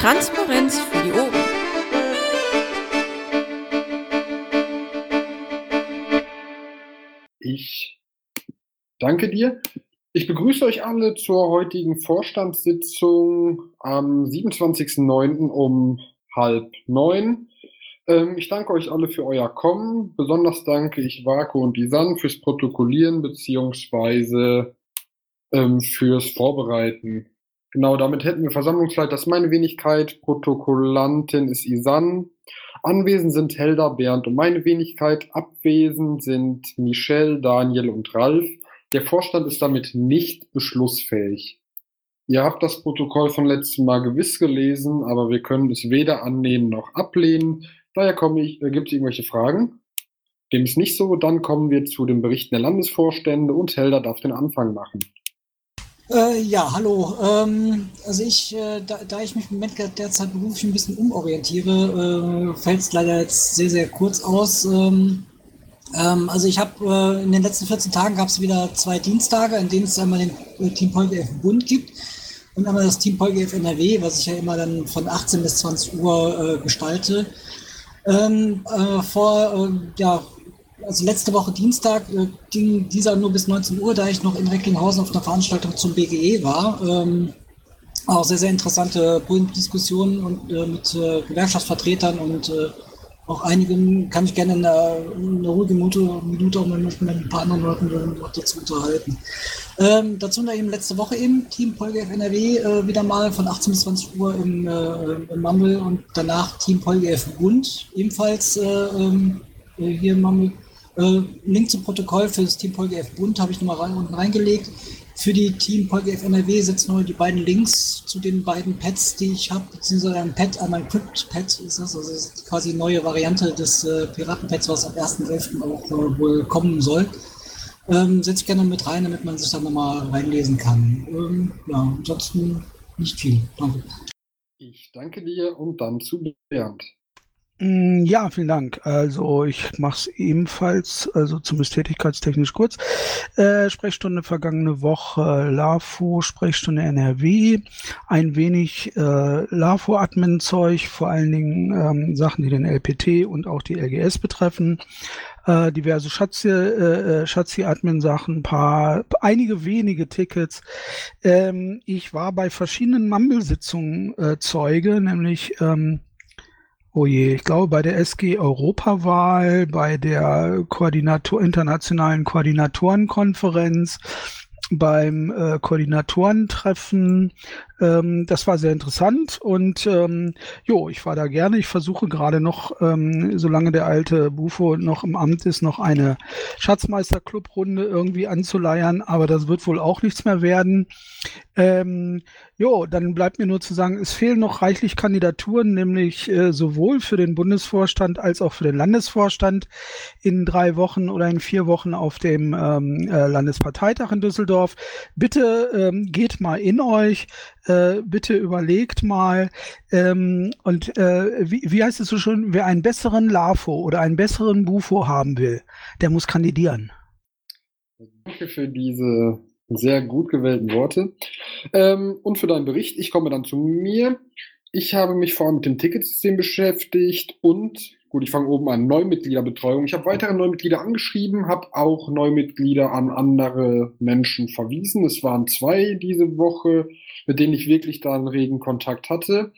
Transparenz für die Ohren. Ich danke dir. Ich begrüße euch alle zur heutigen Vorstandssitzung am 27.09. um halb neun. Ähm, ich danke euch alle für euer Kommen. Besonders danke ich Vaku und Isan fürs Protokollieren beziehungsweise ähm, fürs Vorbereiten. Genau, damit hätten wir Versammlungsleiter, das ist meine Wenigkeit, Protokollantin ist Isan, anwesend sind Helda, Bernd und meine Wenigkeit, abwesend sind Michelle, Daniel und Ralf. Der Vorstand ist damit nicht beschlussfähig. Ihr habt das Protokoll von letztem Mal gewiss gelesen, aber wir können es weder annehmen noch ablehnen. Daher komme ich, äh, gibt es irgendwelche Fragen? Dem ist nicht so, dann kommen wir zu den Berichten der Landesvorstände und Helda darf den Anfang machen. Äh, ja, hallo. Ähm, also ich, äh, da, da, ich mich im Moment derzeit beruflich ein bisschen umorientiere, äh, fällt es leider jetzt sehr, sehr kurz aus. Ähm, ähm, also ich habe äh, in den letzten 14 Tagen gab es wieder zwei Dienstage, in denen es einmal den äh, Team PolGF Bund gibt und einmal das Team PolGF NRW, was ich ja immer dann von 18 bis 20 Uhr äh, gestalte. Ähm, vor ja, also letzte Woche Dienstag äh, ging dieser nur bis 19 Uhr, da ich noch in Recklinghausen auf einer Veranstaltung zum BGE war. Ähm, auch sehr, sehr interessante Diskussionen und äh, mit äh, Gewerkschaftsvertretern und äh, auch einigen kann ich gerne in einer, in einer ruhigen Minute, Minute auch mit, mit ein paar anderen Leuten dazu unterhalten. Ähm, dazu noch eben letzte Woche eben Team PolGF NRW äh, wieder mal von 18 bis 20 Uhr im, äh, im Mumble und danach Team PolGF Bund ebenfalls äh, ähm, hier im Mumble. Äh, Link zum Protokoll für das Team PolGF Bund habe ich nochmal rein, unten reingelegt. Für die Team PolGF NRW setzen nur die beiden Links zu den beiden Pads, die ich habe, beziehungsweise ein Pad, einmal ein Crypt-Pad ist das, also das ist quasi eine neue Variante des äh, Piraten-Pads, was am 1.11. auch äh, wohl kommen soll. Ähm, setze ich gerne mit rein, damit man sich da nochmal reinlesen kann. Ähm, ja, ansonsten nicht viel. Danke. Ich danke dir und dann zu Bernd. Mm, ja, vielen Dank. Also ich mache es ebenfalls, also zumindest tätigkeitstechnisch kurz. Äh, Sprechstunde vergangene Woche, LAFO, Sprechstunde NRW, ein wenig äh, LAFO-Admin-Zeug, vor allen Dingen ähm, Sachen, die den LPT und auch die LGS betreffen. Äh, diverse Schatzi, äh, äh Schatzi-Admin-Sachen, paar, einige wenige Tickets. Ähm, ich war bei verschiedenen Mumble-Sitzungen äh, Zeuge, nämlich ähm, Oh je, ich glaube bei der SG Europawahl, bei der Koordinator, internationalen Koordinatorenkonferenz, beim äh, Koordinatorentreffen. Ähm, das war sehr interessant und ähm, jo, ich war da gerne. Ich versuche gerade noch, ähm, solange der alte Bufo noch im Amt ist, noch eine Schatzmeister-Club-Runde irgendwie anzuleiern, aber das wird wohl auch nichts mehr werden. Ähm, jo, dann bleibt mir nur zu sagen, es fehlen noch reichlich Kandidaturen, nämlich äh, sowohl für den Bundesvorstand als auch für den Landesvorstand in drei Wochen oder in vier Wochen auf dem ähm, äh, Landesparteitag in Düsseldorf. Bitte ähm, geht mal in euch, äh, bitte überlegt mal ähm, und äh, wie, wie heißt es so schon, wer einen besseren LAFO oder einen besseren BUFO haben will, der muss kandidieren. Danke für diese sehr gut gewählten Worte. Ähm, und für deinen Bericht, ich komme dann zu mir. Ich habe mich vor allem mit dem Ticketsystem beschäftigt und, gut, ich fange oben an, Neumitgliederbetreuung. Ich habe weitere Neumitglieder angeschrieben, habe auch Neumitglieder an andere Menschen verwiesen. Es waren zwei diese Woche, mit denen ich wirklich da einen regen Kontakt hatte.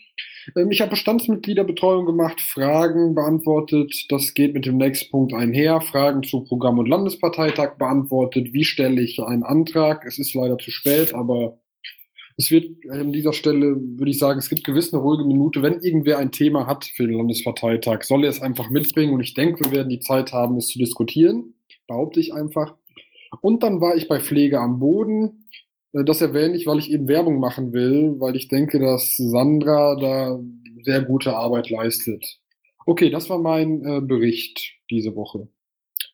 Ähm, ich habe Bestandsmitgliederbetreuung gemacht, Fragen beantwortet. Das geht mit dem nächsten Punkt einher. Fragen zu Programm- und Landesparteitag beantwortet. Wie stelle ich einen Antrag? Es ist leider zu spät, aber es wird an dieser Stelle, würde ich sagen, es gibt gewiss eine ruhige Minute. Wenn irgendwer ein Thema hat für den Landesparteitag, soll er es einfach mitbringen. Und ich denke, wir werden die Zeit haben, es zu diskutieren. Behaupte ich einfach. Und dann war ich bei Pflege am Boden. Äh, das erwähne ich, weil ich eben Werbung machen will, weil ich denke, dass Sandra da sehr gute Arbeit leistet. Okay, das war mein äh, Bericht diese Woche.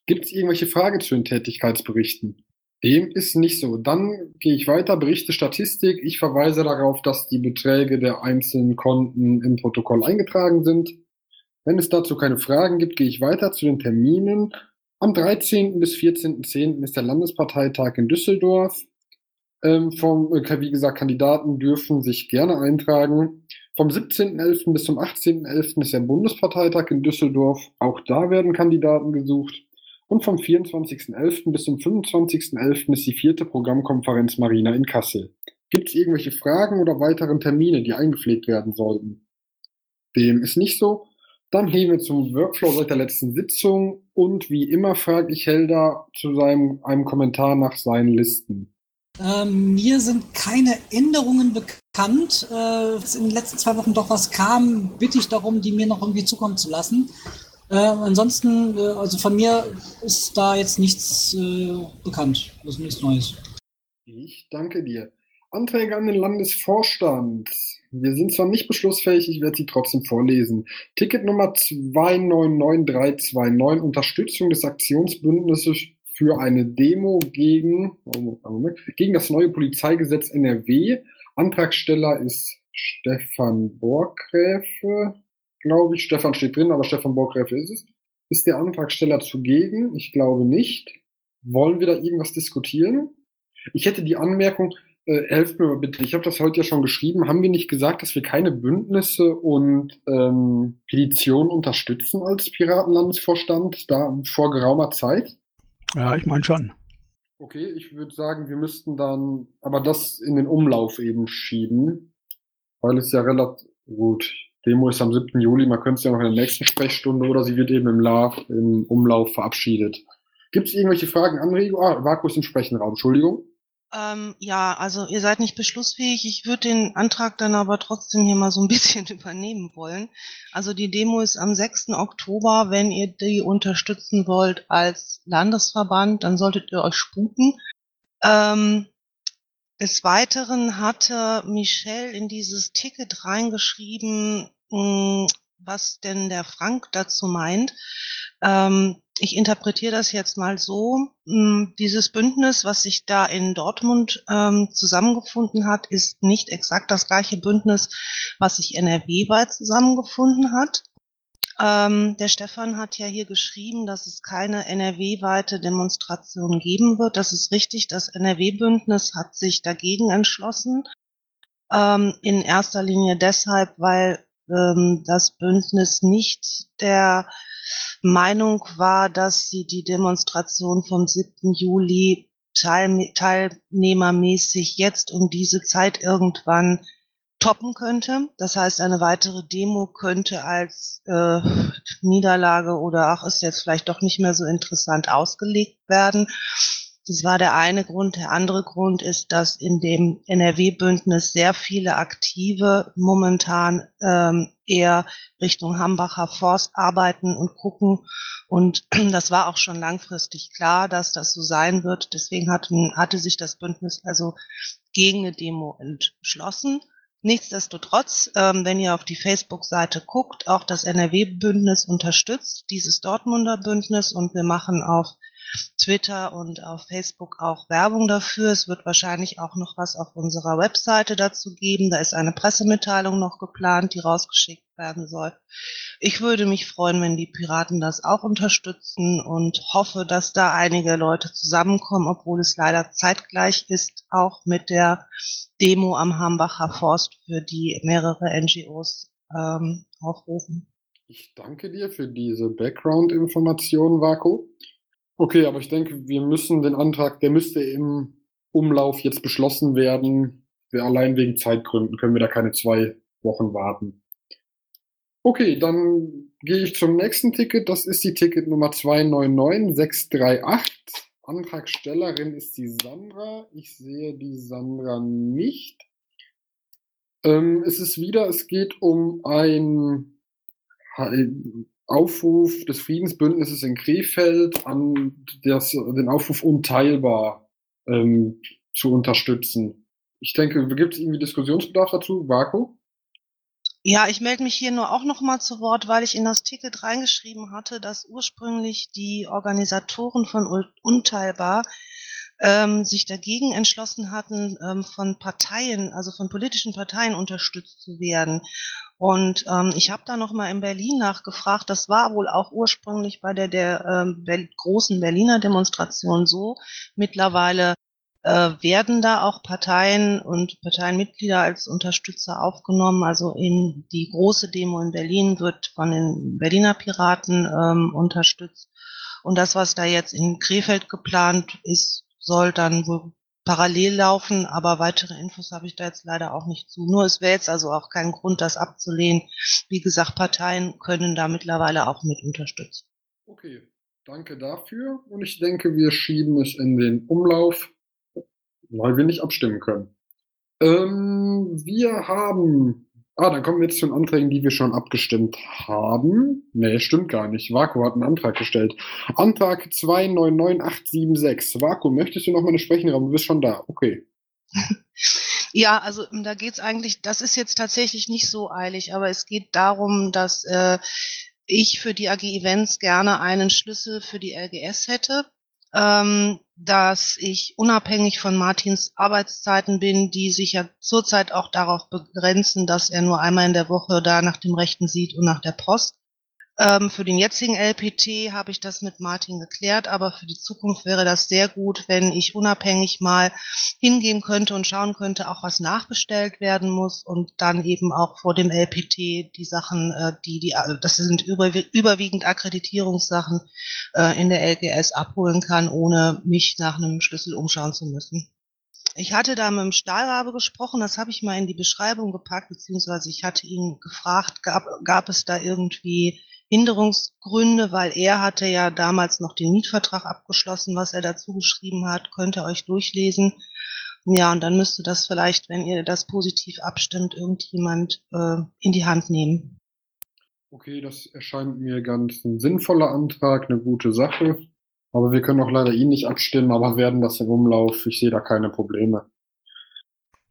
Gibt es irgendwelche Fragen zu den Tätigkeitsberichten? Dem ist nicht so. Dann gehe ich weiter, Berichte Statistik. Ich verweise darauf, dass die Beträge der einzelnen Konten im Protokoll eingetragen sind. Wenn es dazu keine Fragen gibt, gehe ich weiter zu den Terminen. Am 13. bis 14.10. ist der Landesparteitag in Düsseldorf. Ähm, vom, äh, wie gesagt, Kandidaten dürfen sich gerne eintragen. Vom 17.11. bis zum 18.11. ist der Bundesparteitag in Düsseldorf. Auch da werden Kandidaten gesucht. Und vom 24.11. bis zum 25.11. ist die vierte Programmkonferenz Marina in Kassel. Gibt es irgendwelche Fragen oder weiteren Termine, die eingepflegt werden sollten? Dem ist nicht so. Dann gehen wir zum Workflow seit der letzten Sitzung und wie immer frage ich Helda zu seinem, einem Kommentar nach seinen Listen. Ähm, mir sind keine Änderungen bekannt. Äh, in den letzten zwei Wochen doch was kam, bitte ich darum, die mir noch irgendwie zukommen zu lassen. Äh, ansonsten, äh, also von mir ist da jetzt nichts äh, bekannt, also nichts Neues. Ich danke dir. Anträge an den Landesvorstand. Wir sind zwar nicht beschlussfähig, ich werde sie trotzdem vorlesen. Ticket Nummer 299329, Unterstützung des Aktionsbündnisses für eine Demo gegen, gegen das neue Polizeigesetz NRW. Antragsteller ist Stefan Borgräfe, glaube ich. Stefan steht drin, aber Stefan Borgräfe ist es. Ist der Antragsteller zugegen? Ich glaube nicht. Wollen wir da irgendwas diskutieren? Ich hätte die Anmerkung, äh, helft mir mal bitte, ich habe das heute ja schon geschrieben, haben wir nicht gesagt, dass wir keine Bündnisse und ähm, Petitionen unterstützen als Piratenlandesvorstand da vor geraumer Zeit? Ja, ich meine schon. Okay, ich würde sagen, wir müssten dann aber das in den Umlauf eben schieben, weil es ja relativ gut. Demo ist am 7. Juli, man könnte es ja noch in der nächsten Sprechstunde oder sie wird eben im, La im Umlauf verabschiedet. Gibt es irgendwelche Fragen, Anregungen? Ah, Vakus im Sprechenraum, Entschuldigung. Ähm, ja, also ihr seid nicht beschlussfähig. Ich würde den Antrag dann aber trotzdem hier mal so ein bisschen übernehmen wollen. Also die Demo ist am 6. Oktober. Wenn ihr die unterstützen wollt als Landesverband, dann solltet ihr euch sputen. Ähm, des Weiteren hatte Michelle in dieses Ticket reingeschrieben, was denn der Frank dazu meint. Ähm, ich interpretiere das jetzt mal so, hm, dieses Bündnis, was sich da in Dortmund ähm, zusammengefunden hat, ist nicht exakt das gleiche Bündnis, was sich NRW-weit zusammengefunden hat. Ähm, der Stefan hat ja hier geschrieben, dass es keine NRW-weite Demonstration geben wird. Das ist richtig. Das NRW-Bündnis hat sich dagegen entschlossen. Ähm, in erster Linie deshalb, weil ähm, das Bündnis nicht der Meinung war, dass sie die Demonstration vom 7. Juli teil, teilnehmermäßig jetzt um diese Zeit irgendwann toppen könnte. Das heißt, eine weitere Demo könnte als äh, Niederlage oder ach, ist jetzt vielleicht doch nicht mehr so interessant ausgelegt werden. Das war der eine Grund. Der andere Grund ist, dass in dem NRW-Bündnis sehr viele Aktive momentan ähm, eher Richtung Hambacher Forst arbeiten und gucken. Und das war auch schon langfristig klar, dass das so sein wird. Deswegen hatten, hatte sich das Bündnis also gegen eine Demo entschlossen. Nichtsdestotrotz, ähm, wenn ihr auf die Facebook-Seite guckt, auch das NRW-Bündnis unterstützt dieses Dortmunder Bündnis und wir machen auf Twitter und auf Facebook auch Werbung dafür. Es wird wahrscheinlich auch noch was auf unserer Webseite dazu geben. Da ist eine Pressemitteilung noch geplant, die rausgeschickt werden soll. Ich würde mich freuen, wenn die Piraten das auch unterstützen und hoffe, dass da einige Leute zusammenkommen, obwohl es leider zeitgleich ist, auch mit der Demo am Hambacher Forst, für die mehrere NGOs ähm, aufrufen. Ich danke dir für diese Background-Information, Vako. Okay, aber ich denke, wir müssen den Antrag, der müsste im Umlauf jetzt beschlossen werden. Wir allein wegen Zeitgründen können wir da keine zwei Wochen warten. Okay, dann gehe ich zum nächsten Ticket. Das ist die Ticket Nummer 299638. Antragstellerin ist die Sandra. Ich sehe die Sandra nicht. Ähm, es ist wieder, es geht um ein Aufruf des Friedensbündnisses in Krefeld an das, den Aufruf unteilbar ähm, zu unterstützen. Ich denke, gibt es irgendwie Diskussionsbedarf dazu? Vaku? Ja, ich melde mich hier nur auch noch mal zu Wort, weil ich in das Ticket reingeschrieben hatte, dass ursprünglich die Organisatoren von Unteilbar ähm, sich dagegen entschlossen hatten, ähm, von Parteien, also von politischen Parteien unterstützt zu werden. Und ähm, ich habe da noch mal in Berlin nachgefragt. Das war wohl auch ursprünglich bei der, der ähm, großen Berliner Demonstration so. Mittlerweile äh, werden da auch Parteien und Parteienmitglieder als Unterstützer aufgenommen. Also in die große Demo in Berlin wird von den Berliner Piraten ähm, unterstützt. Und das, was da jetzt in Krefeld geplant ist, soll dann wohl parallel laufen, aber weitere Infos habe ich da jetzt leider auch nicht zu. Nur es wäre jetzt also auch kein Grund, das abzulehnen. Wie gesagt, Parteien können da mittlerweile auch mit unterstützen. Okay, danke dafür. Und ich denke, wir schieben es in den Umlauf, weil wir nicht abstimmen können. Ähm, wir haben Ah, dann kommen wir jetzt zu den Anträgen, die wir schon abgestimmt haben. Nee, stimmt gar nicht. Vaku hat einen Antrag gestellt. Antrag 299876. Vaku, möchtest du noch mal eine sprechen? Aber du bist schon da. Okay. Ja, also da geht's eigentlich, das ist jetzt tatsächlich nicht so eilig, aber es geht darum, dass äh, ich für die AG Events gerne einen Schlüssel für die LGS hätte ähm, dass ich unabhängig von Martins Arbeitszeiten bin, die sich ja zurzeit auch darauf begrenzen, dass er nur einmal in der Woche da nach dem Rechten sieht und nach der Post. Ähm, für den jetzigen LPT habe ich das mit Martin geklärt, aber für die Zukunft wäre das sehr gut, wenn ich unabhängig mal hingehen könnte und schauen könnte, auch was nachbestellt werden muss und dann eben auch vor dem LPT die Sachen, äh, die, die, also das sind über, überwiegend Akkreditierungssachen äh, in der LGS abholen kann, ohne mich nach einem Schlüssel umschauen zu müssen. Ich hatte da mit dem Stahlrabe gesprochen, das habe ich mal in die Beschreibung gepackt, beziehungsweise ich hatte ihn gefragt, gab, gab es da irgendwie Hinderungsgründe, weil er hatte ja damals noch den Mietvertrag abgeschlossen, was er dazu geschrieben hat, könnt ihr euch durchlesen. Ja, und dann müsste das vielleicht, wenn ihr das positiv abstimmt, irgendjemand äh, in die Hand nehmen. Okay, das erscheint mir ganz ein sinnvoller Antrag, eine gute Sache. Aber wir können auch leider ihn nicht abstimmen, aber werden das im Umlauf. Ich sehe da keine Probleme.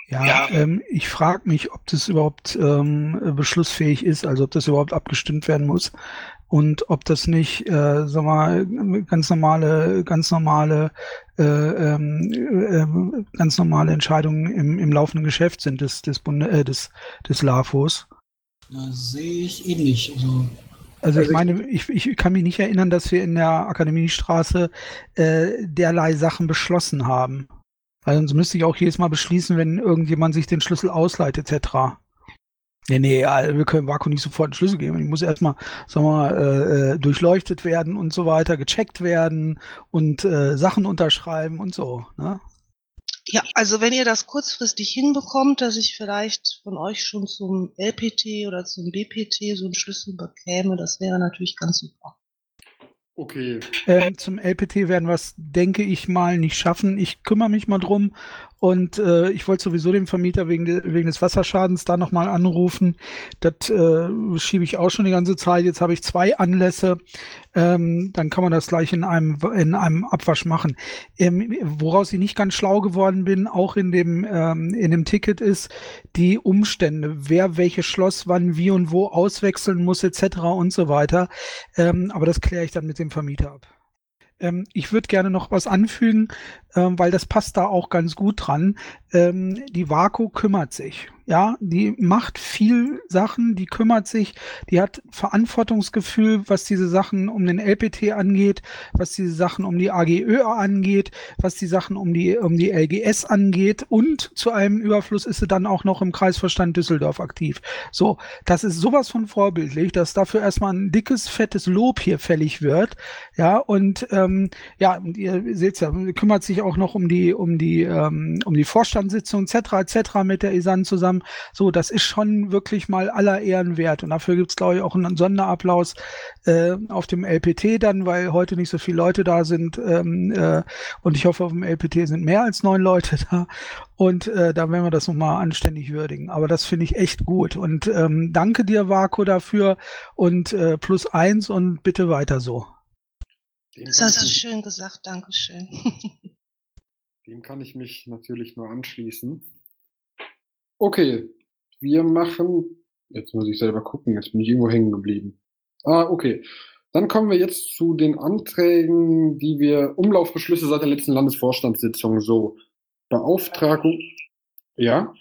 Ja, ja. Ähm, ich frage mich, ob das überhaupt ähm, beschlussfähig ist, also ob das überhaupt abgestimmt werden muss und ob das nicht, äh, sag mal, ganz normale, ganz normale, äh, ähm, äh, ganz normale Entscheidungen im, im laufenden Geschäft sind des des Bunde, äh, des des LAFOs. Das sehe ich ähnlich. Also also ich meine, ich, ich kann mich nicht erinnern, dass wir in der Akademiestraße äh, derlei Sachen beschlossen haben. Weil sonst müsste ich auch jedes Mal beschließen, wenn irgendjemand sich den Schlüssel ausleiht, etc. Nee, nee, wir können Vaku nicht sofort einen Schlüssel geben. Ich muss erstmal, sagen wir mal, äh, äh, durchleuchtet werden und so weiter, gecheckt werden und äh, Sachen unterschreiben und so. Ne? Ja, also wenn ihr das kurzfristig hinbekommt, dass ich vielleicht von euch schon zum LPT oder zum BPT so einen Schlüssel bekäme, das wäre natürlich ganz super. Okay. Ähm, zum LPT werden wir es, denke ich mal, nicht schaffen. Ich kümmere mich mal drum und äh, ich wollte sowieso den Vermieter wegen, wegen des Wasserschadens da nochmal anrufen. Das äh, schiebe ich auch schon die ganze Zeit. Jetzt habe ich zwei Anlässe. Ähm, dann kann man das gleich in einem, in einem Abwasch machen. Ähm, woraus ich nicht ganz schlau geworden bin, auch in dem, ähm, in dem Ticket ist die Umstände, wer welches Schloss wann wie und wo auswechseln muss etc. und so weiter. Ähm, aber das kläre ich dann mit dem Vermieter ab. Ähm, ich würde gerne noch was anfügen, ähm, weil das passt da auch ganz gut dran. Ähm, die Vaku kümmert sich. Ja, die macht viel Sachen, die kümmert sich, die hat Verantwortungsgefühl, was diese Sachen um den LPT angeht, was diese Sachen um die AGÖ angeht, was die Sachen um die, um die LGS angeht und zu einem Überfluss ist sie dann auch noch im Kreisverstand Düsseldorf aktiv. So, das ist sowas von vorbildlich, dass dafür erstmal ein dickes, fettes Lob hier fällig wird. Ja, und ähm, ja, ihr seht ja, kümmert sich auch noch um die, um die, ähm, um die Vorstandssitzung etc. etc. mit der ISAN zusammen haben. So, das ist schon wirklich mal aller Ehren wert. Und dafür gibt's glaube ich, auch einen Sonderapplaus äh, auf dem LPT dann, weil heute nicht so viele Leute da sind. Ähm, äh, und ich hoffe, auf dem LPT sind mehr als neun Leute da. Und äh, da werden wir das nochmal anständig würdigen. Aber das finde ich echt gut. Und ähm, danke dir, Vaku, dafür. Und äh, plus eins und bitte weiter so. Das hast du schön gesagt, Dankeschön. Dem kann ich mich natürlich nur anschließen. Okay, wir machen jetzt muss ich selber gucken, jetzt bin ich irgendwo hängen geblieben. Ah, okay. Dann kommen wir jetzt zu den Anträgen, die wir Umlaufbeschlüsse seit der letzten Landesvorstandssitzung so Beauftragung. Ja?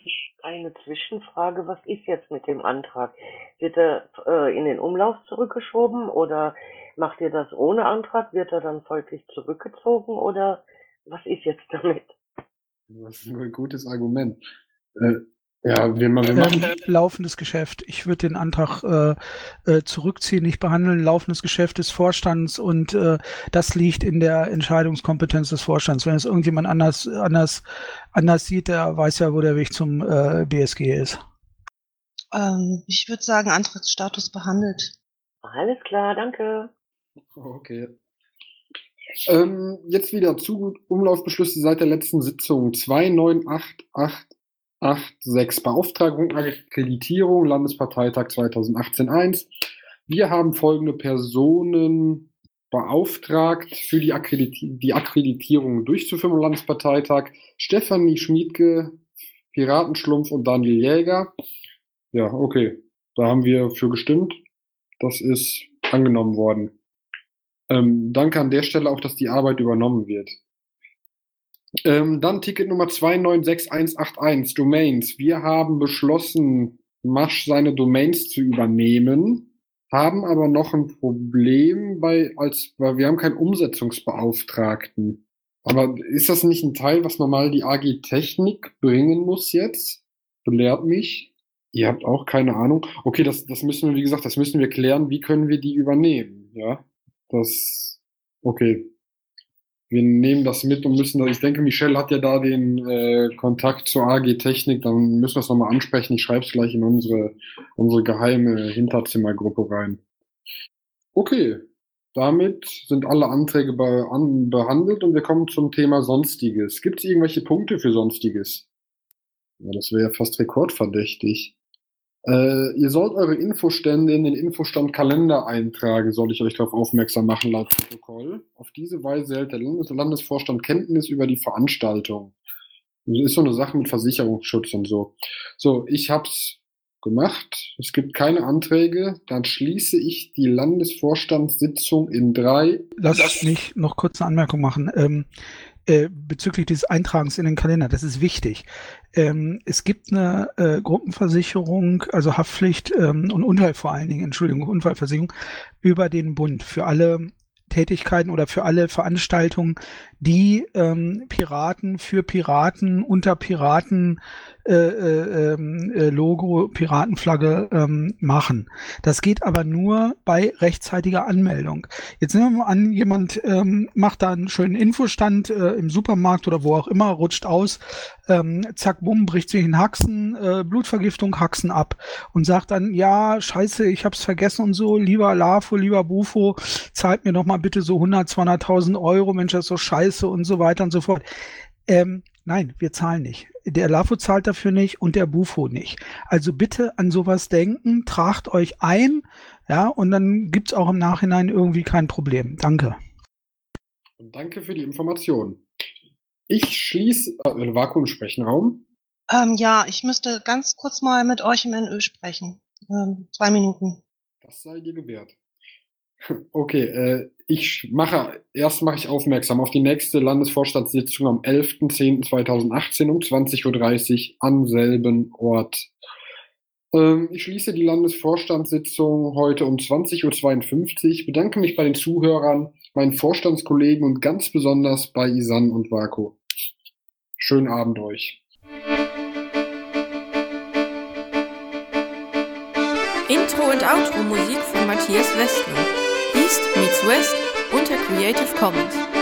Eine Zwischenfrage, was ist jetzt mit dem Antrag? Wird er äh, in den Umlauf zurückgeschoben oder macht ihr das ohne Antrag? Wird er dann folglich zurückgezogen oder was ist jetzt damit? Das ist ein gutes Argument. Äh, ja, wir, wir machen. Ähm, laufendes Geschäft. Ich würde den Antrag äh, äh, zurückziehen, nicht behandeln. Laufendes Geschäft des Vorstands und äh, das liegt in der Entscheidungskompetenz des Vorstands. Wenn es irgendjemand anders, anders, anders sieht, der weiß ja, wo der Weg zum äh, BSG ist. Ähm, ich würde sagen, Antrittsstatus behandelt. Alles klar, danke. Okay. Ähm, jetzt wieder zu Umlaufbeschlüsse seit der letzten Sitzung. 29886 Beauftragung Akkreditierung Landesparteitag 2018-1. Wir haben folgende Personen beauftragt, für die, Akkrediti die Akkreditierung durchzuführen am Landesparteitag. Stefanie Schmiedke, Piratenschlumpf und Daniel Jäger. Ja, okay. Da haben wir für gestimmt. Das ist angenommen worden. Ähm, danke an der Stelle auch, dass die Arbeit übernommen wird. Ähm, dann Ticket Nummer 296181, Domains. Wir haben beschlossen, Masch seine Domains zu übernehmen, haben aber noch ein Problem bei, als, weil wir haben keinen Umsetzungsbeauftragten. Aber ist das nicht ein Teil, was normal die AG Technik bringen muss jetzt? Belehrt mich. Ihr habt auch keine Ahnung. Okay, das, das müssen wir, wie gesagt, das müssen wir klären. Wie können wir die übernehmen? Ja. Das, okay. Wir nehmen das mit und müssen, ich denke, Michelle hat ja da den äh, Kontakt zur AG Technik, dann müssen wir es nochmal ansprechen. Ich schreibe es gleich in unsere, unsere geheime Hinterzimmergruppe rein. Okay, damit sind alle Anträge be an, behandelt und wir kommen zum Thema Sonstiges. Gibt es irgendwelche Punkte für Sonstiges? Ja, das wäre ja fast rekordverdächtig. Äh, ihr sollt eure Infostände in den Infostand-Kalender eintragen, soll ich euch darauf aufmerksam machen, laut Protokoll. Auf diese Weise hält der Landes Landesvorstand Kenntnis über die Veranstaltung. Das ist so eine Sache mit Versicherungsschutz und so. So, ich hab's gemacht. Es gibt keine Anträge. Dann schließe ich die Landesvorstandssitzung in drei. Lass mich noch kurz eine Anmerkung machen. Ähm, äh, bezüglich des Eintragens in den Kalender. Das ist wichtig. Ähm, es gibt eine äh, Gruppenversicherung, also Haftpflicht ähm, und Unfall vor allen Dingen, Entschuldigung, Unfallversicherung über den Bund für alle Tätigkeiten oder für alle Veranstaltungen, die ähm, Piraten für Piraten unter Piraten äh, äh, ähm, äh, Logo, Piratenflagge ähm, machen. Das geht aber nur bei rechtzeitiger Anmeldung. Jetzt nehmen wir mal an, jemand ähm, macht da einen schönen Infostand äh, im Supermarkt oder wo auch immer, rutscht aus, ähm, zack, bumm, bricht sich in Haxen, äh, Blutvergiftung, Haxen ab und sagt dann, ja, scheiße, ich hab's vergessen und so, lieber LAFO, lieber Bufo, zahlt mir doch mal bitte so 100, 200.000 Euro, Mensch, das ist so scheiße und so weiter und so fort. Ähm, Nein, wir zahlen nicht. Der LAFO zahlt dafür nicht und der Bufo nicht. Also bitte an sowas denken, tragt euch ein, ja, und dann gibt's auch im Nachhinein irgendwie kein Problem. Danke. Danke für die Information. Ich schließe äh, Vakuumsprechenraum. Ähm, ja, ich müsste ganz kurz mal mit euch im NÖ sprechen. Ähm, zwei Minuten. Das sei dir gewährt. Okay, äh, ich mache, erst mache ich aufmerksam auf die nächste Landesvorstandssitzung am 11.10.2018 um 20.30 Uhr am selben Ort. Ähm, ich schließe die Landesvorstandssitzung heute um 20.52 Uhr, bedanke mich bei den Zuhörern, meinen Vorstandskollegen und ganz besonders bei Isan und Vako. Schönen Abend euch. Intro und Outro Musik von Matthias Westner. Meets West unter Creative Commons.